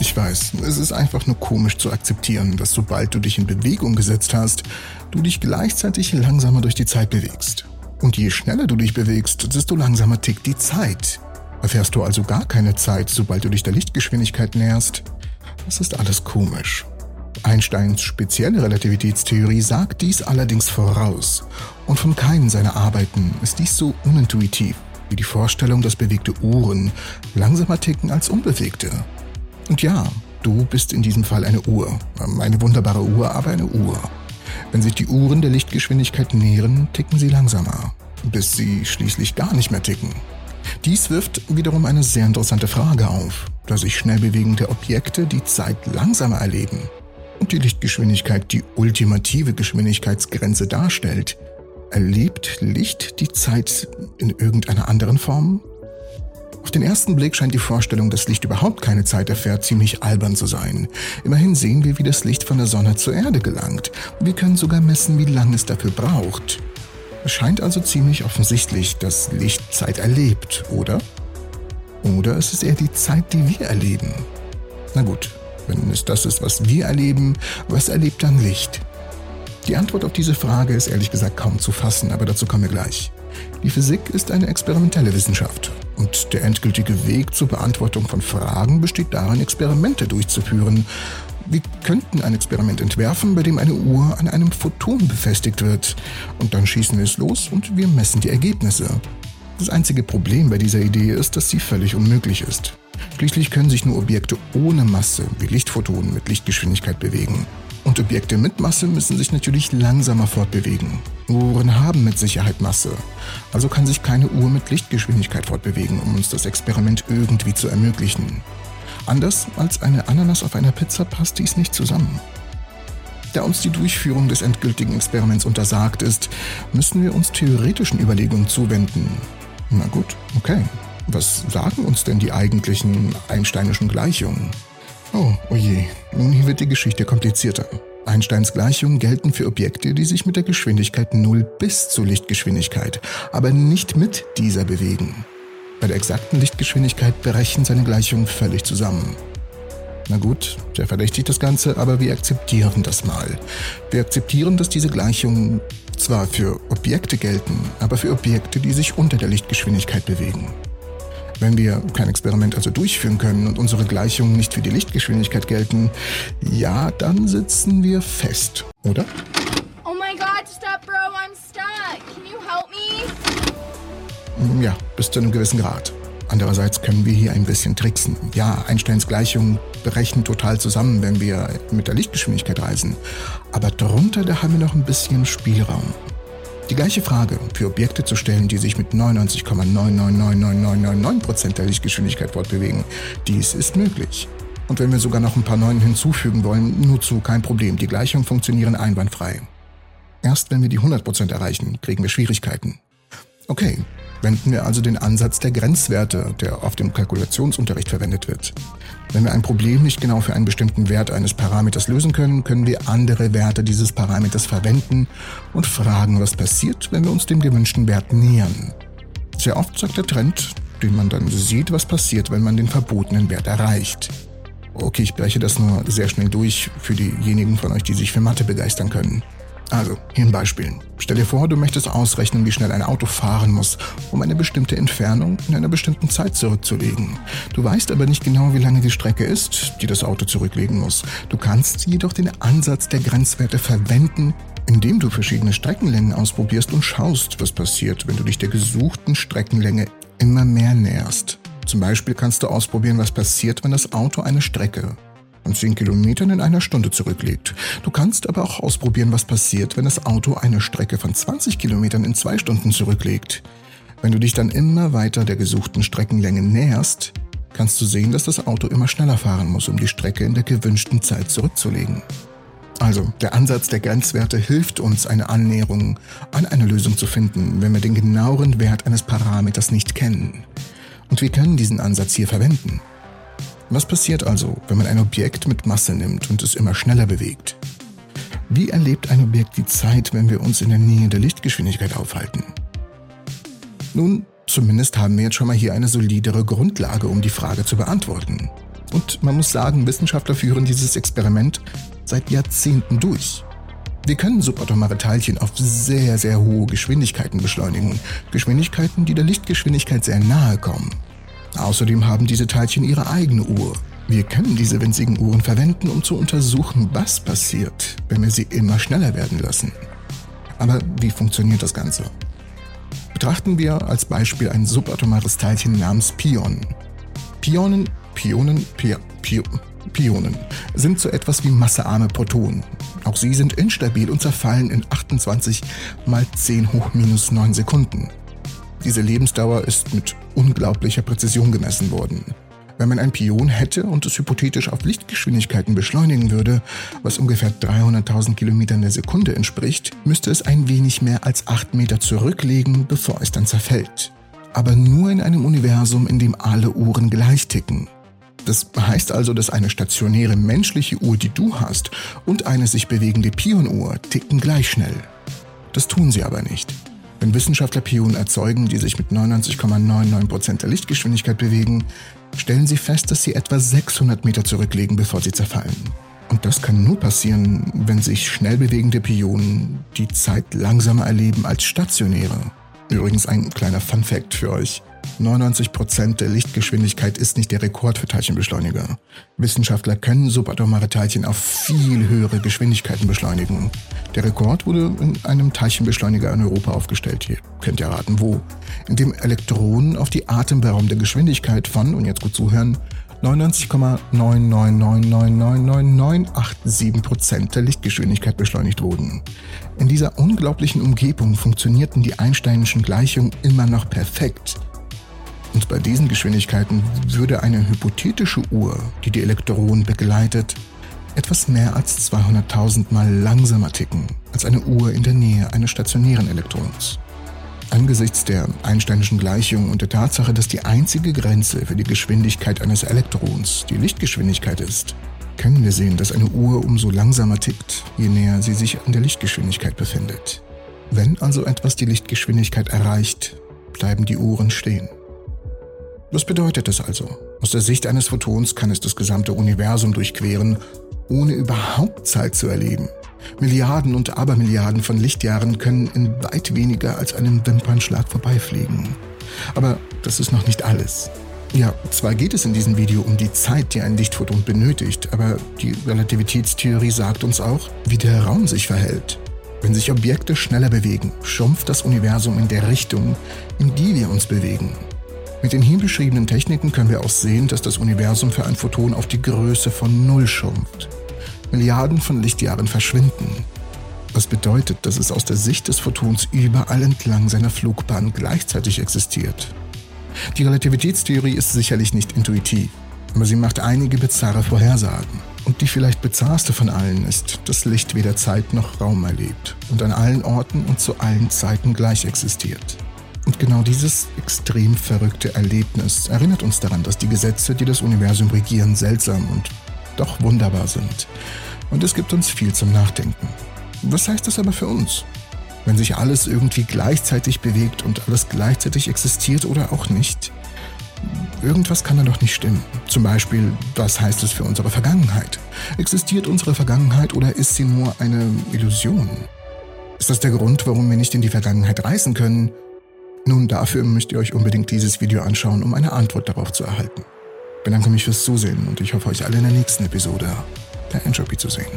Ich weiß, es ist einfach nur komisch zu akzeptieren, dass sobald du dich in Bewegung gesetzt hast, du dich gleichzeitig langsamer durch die Zeit bewegst. Und je schneller du dich bewegst, desto langsamer tickt die Zeit. Erfährst du also gar keine Zeit, sobald du dich der Lichtgeschwindigkeit näherst? Das ist alles komisch. Einsteins spezielle Relativitätstheorie sagt dies allerdings voraus. Und von keinen seiner Arbeiten ist dies so unintuitiv wie die Vorstellung, dass bewegte Uhren langsamer ticken als unbewegte. Und ja, du bist in diesem Fall eine Uhr. Eine wunderbare Uhr, aber eine Uhr. Wenn sich die Uhren der Lichtgeschwindigkeit nähern, ticken sie langsamer, bis sie schließlich gar nicht mehr ticken. Dies wirft wiederum eine sehr interessante Frage auf, da sich schnell bewegende Objekte die Zeit langsamer erleben und die Lichtgeschwindigkeit die ultimative Geschwindigkeitsgrenze darstellt. Erlebt Licht die Zeit in irgendeiner anderen Form? Auf den ersten Blick scheint die Vorstellung, dass Licht überhaupt keine Zeit erfährt, ziemlich albern zu sein. Immerhin sehen wir, wie das Licht von der Sonne zur Erde gelangt. Wir können sogar messen, wie lange es dafür braucht. Es scheint also ziemlich offensichtlich, dass Licht Zeit erlebt, oder? Oder ist es eher die Zeit, die wir erleben? Na gut, wenn es das ist, was wir erleben, was erlebt dann Licht? Die Antwort auf diese Frage ist ehrlich gesagt kaum zu fassen, aber dazu kommen wir gleich. Die Physik ist eine experimentelle Wissenschaft und der endgültige Weg zur Beantwortung von Fragen besteht darin, Experimente durchzuführen. Wir könnten ein Experiment entwerfen, bei dem eine Uhr an einem Photon befestigt wird. Und dann schießen wir es los und wir messen die Ergebnisse. Das einzige Problem bei dieser Idee ist, dass sie völlig unmöglich ist. Schließlich können sich nur Objekte ohne Masse wie Lichtphotonen mit Lichtgeschwindigkeit bewegen. Und Objekte mit Masse müssen sich natürlich langsamer fortbewegen. Uhren haben mit Sicherheit Masse. Also kann sich keine Uhr mit Lichtgeschwindigkeit fortbewegen, um uns das Experiment irgendwie zu ermöglichen. Anders als eine Ananas auf einer Pizza passt dies nicht zusammen. Da uns die Durchführung des endgültigen Experiments untersagt ist, müssen wir uns theoretischen Überlegungen zuwenden. Na gut, okay. Was sagen uns denn die eigentlichen einsteinischen Gleichungen? Oh, oje, nun hier wird die Geschichte komplizierter. Einsteins Gleichungen gelten für Objekte, die sich mit der Geschwindigkeit 0 bis zur Lichtgeschwindigkeit, aber nicht mit dieser bewegen. Bei der exakten Lichtgeschwindigkeit brechen seine Gleichungen völlig zusammen. Na gut, sehr verdächtig das Ganze, aber wir akzeptieren das mal. Wir akzeptieren, dass diese Gleichungen zwar für Objekte gelten, aber für Objekte, die sich unter der Lichtgeschwindigkeit bewegen. Wenn wir kein Experiment also durchführen können und unsere Gleichungen nicht für die Lichtgeschwindigkeit gelten, ja, dann sitzen wir fest, oder? Oh my god, stop bro, I'm stuck. Can you help me? Ja, bis zu einem gewissen Grad. Andererseits können wir hier ein bisschen tricksen. Ja, Einsteins Gleichungen brechen total zusammen, wenn wir mit der Lichtgeschwindigkeit reisen. Aber drunter, da haben wir noch ein bisschen Spielraum. Die gleiche Frage für Objekte zu stellen, die sich mit 99,999999% der Lichtgeschwindigkeit fortbewegen, dies ist möglich. Und wenn wir sogar noch ein paar Neunen hinzufügen wollen, nur zu kein Problem, die Gleichungen funktionieren einwandfrei. Erst wenn wir die 100% erreichen, kriegen wir Schwierigkeiten. Okay, wenden wir also den Ansatz der Grenzwerte, der auf dem Kalkulationsunterricht verwendet wird. Wenn wir ein Problem nicht genau für einen bestimmten Wert eines Parameters lösen können, können wir andere Werte dieses Parameters verwenden und fragen, was passiert, wenn wir uns dem gewünschten Wert nähern. Sehr oft sagt der Trend, den man dann sieht, was passiert, wenn man den verbotenen Wert erreicht. Okay, ich breche das nur sehr schnell durch für diejenigen von euch, die sich für Mathe begeistern können. Also, hier ein Beispiel. Stell dir vor, du möchtest ausrechnen, wie schnell ein Auto fahren muss, um eine bestimmte Entfernung in einer bestimmten Zeit zurückzulegen. Du weißt aber nicht genau, wie lange die Strecke ist, die das Auto zurücklegen muss. Du kannst jedoch den Ansatz der Grenzwerte verwenden, indem du verschiedene Streckenlängen ausprobierst und schaust, was passiert, wenn du dich der gesuchten Streckenlänge immer mehr näherst. Zum Beispiel kannst du ausprobieren, was passiert, wenn das Auto eine Strecke und 10 Kilometern in einer Stunde zurücklegt. Du kannst aber auch ausprobieren, was passiert, wenn das Auto eine Strecke von 20 Kilometern in zwei Stunden zurücklegt. Wenn du dich dann immer weiter der gesuchten Streckenlänge näherst, kannst du sehen, dass das Auto immer schneller fahren muss, um die Strecke in der gewünschten Zeit zurückzulegen. Also, der Ansatz der Grenzwerte hilft uns, eine Annäherung an eine Lösung zu finden, wenn wir den genaueren Wert eines Parameters nicht kennen. Und wir können diesen Ansatz hier verwenden. Was passiert also, wenn man ein Objekt mit Masse nimmt und es immer schneller bewegt? Wie erlebt ein Objekt die Zeit, wenn wir uns in der Nähe der Lichtgeschwindigkeit aufhalten? Nun, zumindest haben wir jetzt schon mal hier eine solidere Grundlage, um die Frage zu beantworten. Und man muss sagen, Wissenschaftler führen dieses Experiment seit Jahrzehnten durch. Wir können subatomare Teilchen auf sehr, sehr hohe Geschwindigkeiten beschleunigen. Geschwindigkeiten, die der Lichtgeschwindigkeit sehr nahe kommen. Außerdem haben diese Teilchen ihre eigene Uhr. Wir können diese winzigen Uhren verwenden, um zu untersuchen, was passiert, wenn wir sie immer schneller werden lassen. Aber wie funktioniert das Ganze? Betrachten wir als Beispiel ein subatomares Teilchen namens Pion. Pionen, Pionen, Pi, Pi, Pionen sind so etwas wie massearme Protonen. Auch sie sind instabil und zerfallen in 28 mal 10 hoch minus 9 Sekunden. Diese Lebensdauer ist mit unglaublicher Präzision gemessen worden. Wenn man ein Pion hätte und es hypothetisch auf Lichtgeschwindigkeiten beschleunigen würde, was ungefähr 300.000 Kilometern der Sekunde entspricht, müsste es ein wenig mehr als 8 Meter zurücklegen, bevor es dann zerfällt. Aber nur in einem Universum, in dem alle Uhren gleich ticken. Das heißt also, dass eine stationäre menschliche Uhr, die du hast, und eine sich bewegende Pionuhr ticken gleich schnell. Das tun sie aber nicht. Wenn Wissenschaftler Pionen erzeugen, die sich mit 99,99% der Lichtgeschwindigkeit bewegen, stellen sie fest, dass sie etwa 600 Meter zurücklegen, bevor sie zerfallen. Und das kann nur passieren, wenn sich schnell bewegende Pionen die Zeit langsamer erleben als stationäre. Übrigens ein kleiner Fun fact für euch. 99% der Lichtgeschwindigkeit ist nicht der Rekord für Teilchenbeschleuniger. Wissenschaftler können subatomare Teilchen auf viel höhere Geschwindigkeiten beschleunigen. Der Rekord wurde in einem Teilchenbeschleuniger in Europa aufgestellt. Ihr könnt ja raten, wo. In dem Elektronen auf die atemberaubende Geschwindigkeit von, und jetzt gut zuhören, 99,9999997% der Lichtgeschwindigkeit beschleunigt wurden. In dieser unglaublichen Umgebung funktionierten die Einsteinischen Gleichungen immer noch perfekt. Und bei diesen Geschwindigkeiten würde eine hypothetische Uhr, die die Elektronen begleitet, etwas mehr als 200.000 Mal langsamer ticken als eine Uhr in der Nähe eines stationären Elektrons. Angesichts der Einsteinischen Gleichung und der Tatsache, dass die einzige Grenze für die Geschwindigkeit eines Elektrons die Lichtgeschwindigkeit ist, können wir sehen, dass eine Uhr umso langsamer tickt, je näher sie sich an der Lichtgeschwindigkeit befindet. Wenn also etwas die Lichtgeschwindigkeit erreicht, bleiben die Uhren stehen. Was bedeutet das also? Aus der Sicht eines Photons kann es das gesamte Universum durchqueren, ohne überhaupt Zeit zu erleben. Milliarden und Abermilliarden von Lichtjahren können in weit weniger als einem Wimpernschlag vorbeifliegen. Aber das ist noch nicht alles. Ja, zwar geht es in diesem Video um die Zeit, die ein Lichtphoton benötigt, aber die Relativitätstheorie sagt uns auch, wie der Raum sich verhält. Wenn sich Objekte schneller bewegen, schrumpft das Universum in der Richtung, in die wir uns bewegen. Mit den hier beschriebenen Techniken können wir auch sehen, dass das Universum für ein Photon auf die Größe von Null schrumpft. Milliarden von Lichtjahren verschwinden. Was bedeutet, dass es aus der Sicht des Photons überall entlang seiner Flugbahn gleichzeitig existiert. Die Relativitätstheorie ist sicherlich nicht intuitiv, aber sie macht einige bizarre Vorhersagen. Und die vielleicht bizarrste von allen ist, dass Licht weder Zeit noch Raum erlebt und an allen Orten und zu allen Zeiten gleich existiert. Und genau dieses extrem verrückte Erlebnis erinnert uns daran, dass die Gesetze, die das Universum regieren, seltsam und doch wunderbar sind. Und es gibt uns viel zum Nachdenken. Was heißt das aber für uns? Wenn sich alles irgendwie gleichzeitig bewegt und alles gleichzeitig existiert oder auch nicht? Irgendwas kann da doch nicht stimmen. Zum Beispiel, was heißt es für unsere Vergangenheit? Existiert unsere Vergangenheit oder ist sie nur eine Illusion? Ist das der Grund, warum wir nicht in die Vergangenheit reisen können? Nun, dafür müsst ihr euch unbedingt dieses Video anschauen, um eine Antwort darauf zu erhalten. Ich bedanke mich fürs Zusehen und ich hoffe euch alle in der nächsten Episode der Entropy zu sehen.